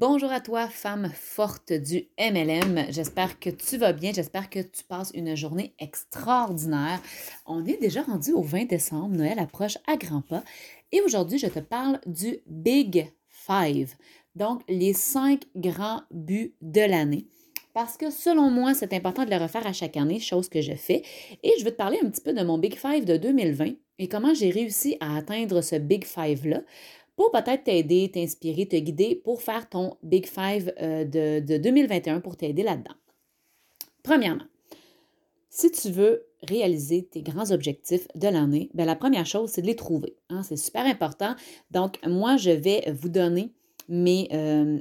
Bonjour à toi, femme forte du MLM. J'espère que tu vas bien. J'espère que tu passes une journée extraordinaire. On est déjà rendu au 20 décembre. Noël approche à grands pas. Et aujourd'hui, je te parle du Big Five. Donc, les cinq grands buts de l'année. Parce que selon moi, c'est important de le refaire à chaque année, chose que je fais. Et je vais te parler un petit peu de mon Big Five de 2020 et comment j'ai réussi à atteindre ce Big Five-là pour peut-être t'aider, t'inspirer, te guider pour faire ton Big Five euh, de, 2021 pour t'aider là-dedans. Premièrement, si tu veux réaliser tes grands objectifs de l'année, ben, la première chose, c'est de les trouver. Hein. c'est super important. Donc, moi, je vais vous donner mes, euh,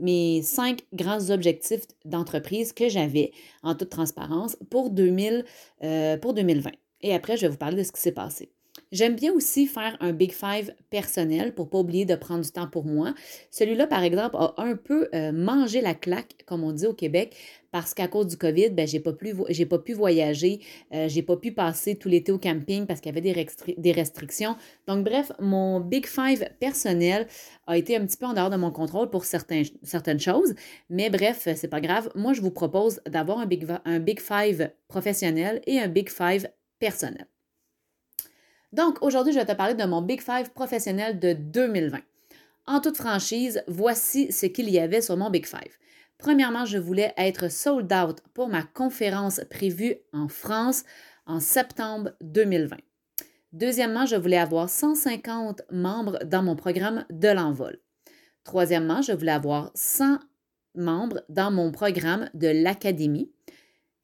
mes cinq grands objectifs d'entreprise que j'avais en toute transparence pour, 2000, euh, pour 2020. Et après, je vais vous parler de ce qui s'est passé. J'aime bien aussi faire un Big Five personnel pour ne pas oublier de prendre du temps pour moi. Celui-là, par exemple, a un peu euh, mangé la claque, comme on dit au Québec, parce qu'à cause du COVID, ben, je n'ai pas, pas, pu voyager, euh, je n'ai pas pu passer tout l'été au camping parce qu'il y avait des, des, restrictions. Donc, bref, mon Big Five personnel a été un petit peu en dehors de mon contrôle pour certaines choses. Mais bref, c'est pas grave. Moi, je vous propose d'avoir un un big Five professionnel et un Big Five personnel. Donc, aujourd'hui, je vais te parler de mon Big Five professionnel de 2020. En toute franchise, voici ce qu'il y avait sur mon Big Five. Premièrement, je voulais être sold out pour ma conférence prévue en France en septembre 2020. Deuxièmement, je voulais avoir 150 membres dans mon programme de l'envol. Troisièmement, je voulais avoir 100 membres dans mon programme de l'Académie.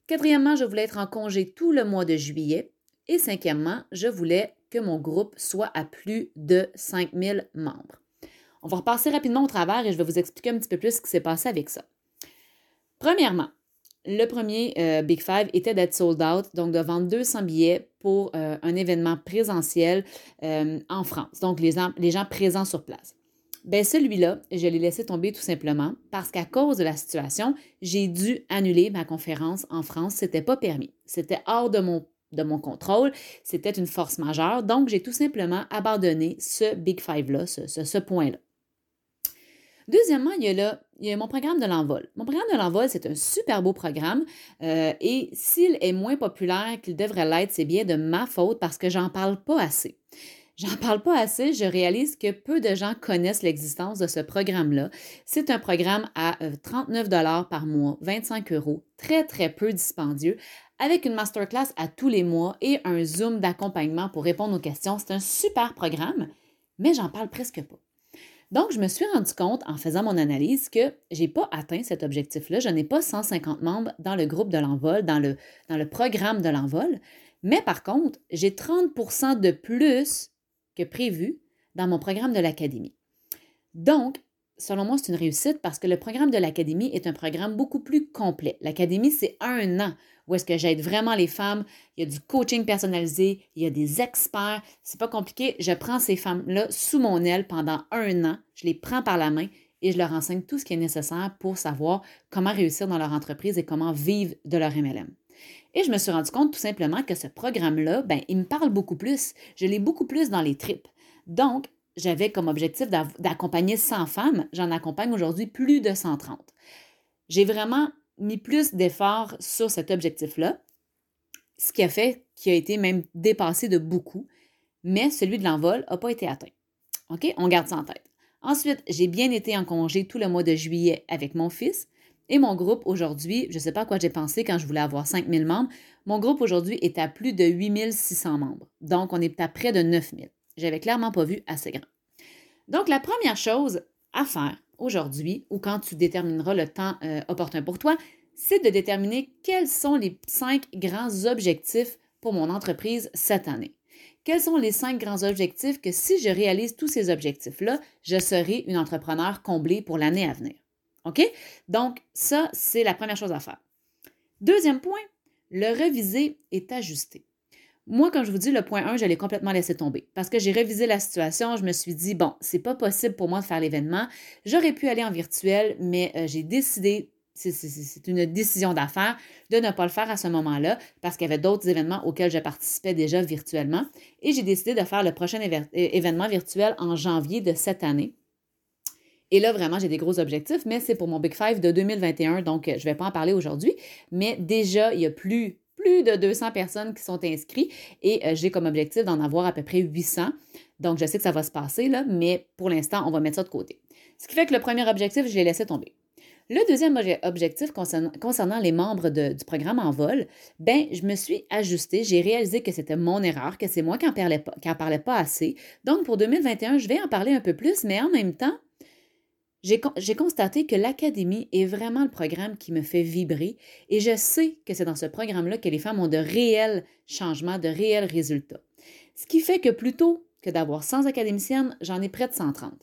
Quatrièmement, je voulais être en congé tout le mois de juillet. Et cinquièmement, je voulais que mon groupe soit à plus de 5000 membres. On va repasser rapidement au travers et je vais vous expliquer un petit peu plus ce qui s'est passé avec ça. Premièrement, le premier euh, Big Five était d'être sold out, donc de vendre 200 billets pour euh, un événement présentiel euh, en France, donc les, les, gens présents sur place. Ben celui-là, je l'ai laissé tomber tout simplement parce qu'à cause de la situation, j'ai dû annuler ma conférence en France. C'était pas permis. C'était hors de mon de mon contrôle. C'était une force majeure. Donc, j'ai tout simplement abandonné ce Big Five-là, ce, point-là. Deuxièmement, il y, a il y a mon programme de l'envol. Mon programme de l'envol, c'est un super beau programme euh, et s'il est moins populaire qu'il devrait l'être, c'est bien de ma faute parce que j'en parle pas assez. J'en parle pas assez, je réalise que peu de gens connaissent l'existence de ce programme-là. C'est un programme à 39 euh, par mois, 25 euros, très très peu dispendieux, avec une masterclass à tous les mois et un Zoom d'accompagnement pour répondre aux questions. C'est un super programme, mais j'en parle presque pas. Donc, je me suis rendu compte en faisant mon analyse que je n'ai pas atteint cet objectif-là. Je n'ai pas 150 membres dans le groupe de l'envol, dans le, dans le programme de l'envol. Mais par contre, j'ai 30% de plus que prévu dans mon programme de l'Académie. Donc, selon moi, c'est une réussite parce que le programme de l'Académie est un programme beaucoup plus complet. L'Académie, c'est un an où est-ce que j'aide vraiment les femmes. Il y a du coaching personnalisé, il y a des experts. C'est pas compliqué. Je prends ces femmes-là sous mon aile pendant un an. Je les prends par la main et je leur enseigne tout ce qui est nécessaire pour savoir comment réussir dans leur entreprise et comment vivre de leur MLM. Et je me suis rendu compte tout simplement que ce programme-là, ben, il me parle beaucoup plus. Je l'ai beaucoup plus dans les tripes. Donc, j'avais comme objectif d'accompagner 100 femmes. J'en accompagne aujourd'hui plus de 130. J'ai vraiment mis plus d'efforts sur cet objectif-là, ce qui a fait qu'il a été même dépassé de beaucoup, mais celui de l'envol n'a pas été atteint. OK? On garde ça en tête. Ensuite, j'ai bien été en congé tout le mois de juillet avec mon fils. Et mon groupe aujourd'hui, je ne sais pas à quoi j'ai pensé quand je voulais avoir 5000 membres, mon groupe aujourd'hui est à plus de 8600 membres. Donc, on est à près de 9000. J'avais clairement pas vu assez grand. Donc, la première chose à faire aujourd'hui ou quand tu détermineras le temps euh, opportun pour toi, c'est de déterminer quels sont les cinq grands objectifs pour mon entreprise cette année. Quels sont les cinq grands objectifs que si je réalise tous ces objectifs-là, je serai une entrepreneur comblée pour l'année à venir? OK? Donc, ça, c'est la première chose à faire. Deuxième point, le reviser est ajusté. Moi, quand je vous dis le point 1, je l'ai complètement laissé tomber parce que j'ai révisé la situation. Je me suis dit, bon, c'est pas possible pour moi de faire l'événement. J'aurais pu aller en virtuel, mais euh, j'ai décidé, c'est une décision d'affaires, de ne pas le faire à ce moment-là parce qu'il y avait d'autres événements auxquels je participais déjà virtuellement. Et j'ai décidé de faire le prochain événement virtuel en janvier de cette année. Et là, vraiment, j'ai des gros objectifs, mais c'est pour mon Big Five de 2021, donc je ne vais pas en parler aujourd'hui. Mais déjà, il y a plus, plus de 200 personnes qui sont inscrites et euh, j'ai comme objectif d'en avoir à peu près 800. Donc, je sais que ça va se passer, là, mais pour l'instant, on va mettre ça de côté. Ce qui fait que le premier objectif, je l'ai laissé tomber. Le deuxième objectif concernant, les membres du programme en vol, ben, je me suis ajustée. J'ai réalisé que c'était mon erreur, que c'est moi qui n'en parlais, parlais, pas assez. Donc, pour 2021, je vais en parler un peu plus, mais en même temps, j'ai constaté que l'académie est vraiment le programme qui me fait vibrer et je sais que c'est dans ce programme-là que les femmes ont de réels changements, de réels résultats. Ce qui fait que plutôt que d'avoir 100 académiciennes, j'en ai près de 130.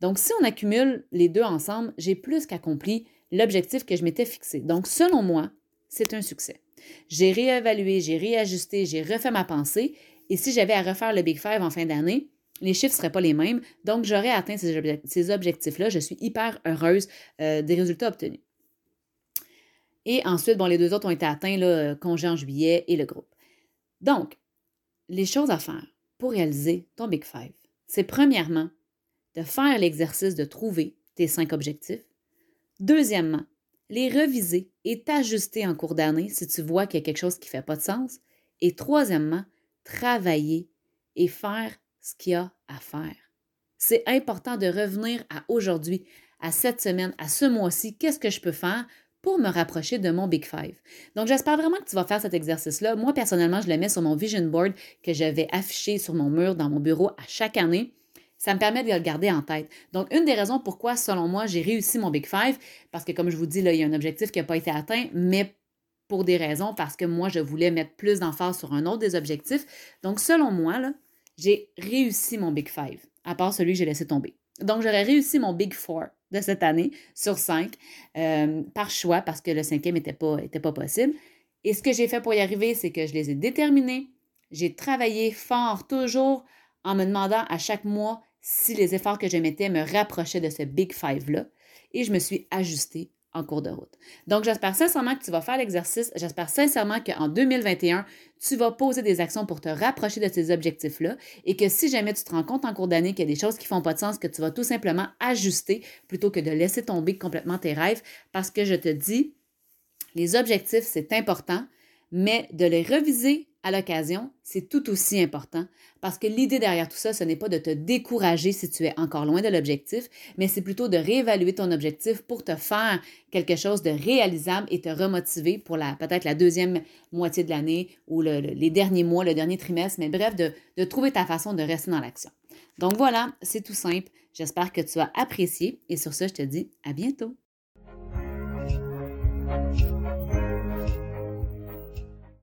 Donc, si on accumule les deux ensemble, j'ai plus qu'accompli l'objectif que je m'étais fixé. Donc, selon moi, c'est un succès. J'ai réévalué, j'ai réajusté, j'ai refait ma pensée. Et si j'avais à refaire le Big Five en fin d'année, les chiffres ne seraient pas les mêmes. Donc, j'aurais atteint ces, objectifs-là. Je suis hyper heureuse euh, des résultats obtenus. Et ensuite, bon, les deux autres ont été atteints, le congé en juillet et le groupe. Donc, les choses à faire pour réaliser ton Big Five, c'est premièrement de faire l'exercice de trouver tes cinq objectifs. Deuxièmement, les reviser et t'ajuster en cours d'année si tu vois qu'il y a quelque chose qui ne fait pas de sens. Et troisièmement, travailler et faire ce qu'il y a à faire. C'est important de revenir à aujourd'hui, à cette semaine, à ce mois-ci, qu'est-ce que je peux faire pour me rapprocher de mon Big Five? Donc, j'espère vraiment que tu vas faire cet exercice-là. Moi, personnellement, je le mets sur mon vision board que j'avais affiché sur mon mur dans mon bureau à chaque année. Ça me permet de le garder en tête. Donc, une des raisons pourquoi, selon moi, j'ai réussi mon Big Five, parce que comme je vous dis, il y a un objectif qui n'a pas été atteint, mais pour des raisons, parce que moi, je voulais mettre plus d'emphase sur un autre des objectifs. Donc, selon moi, là, j'ai réussi mon Big Five, à part celui que j'ai laissé tomber. Donc, j'aurais réussi mon Big Four de cette année sur cinq, euh, par choix, parce que le cinquième n'était pas, était pas possible. Et ce que j'ai fait pour y arriver, c'est que je les ai déterminés. J'ai travaillé fort, toujours en me demandant à chaque mois si les efforts que je mettais me rapprochaient de ce Big Five-là. Et je me suis ajustée en cours de route. Donc, j'espère sincèrement que tu vas faire l'exercice. J'espère sincèrement qu'en 2021, tu vas poser des actions pour te rapprocher de ces objectifs-là et que si jamais tu te rends compte en cours d'année qu'il y a des choses qui ne font pas de sens, que tu vas tout simplement ajuster plutôt que de laisser tomber complètement tes rêves parce que je te dis, les objectifs, c'est important, mais de les reviser à l'occasion, c'est tout aussi important parce que l'idée derrière tout ça, ce n'est pas de te décourager si tu es encore loin de l'objectif, mais c'est plutôt de réévaluer ton objectif pour te faire quelque chose de réalisable et te remotiver pour la peut-être la deuxième moitié de l'année ou les derniers mois, le dernier trimestre, mais bref, de, de trouver ta façon de rester dans l'action. Donc voilà, c'est tout simple. J'espère que tu as apprécié et sur ce, je te dis à bientôt.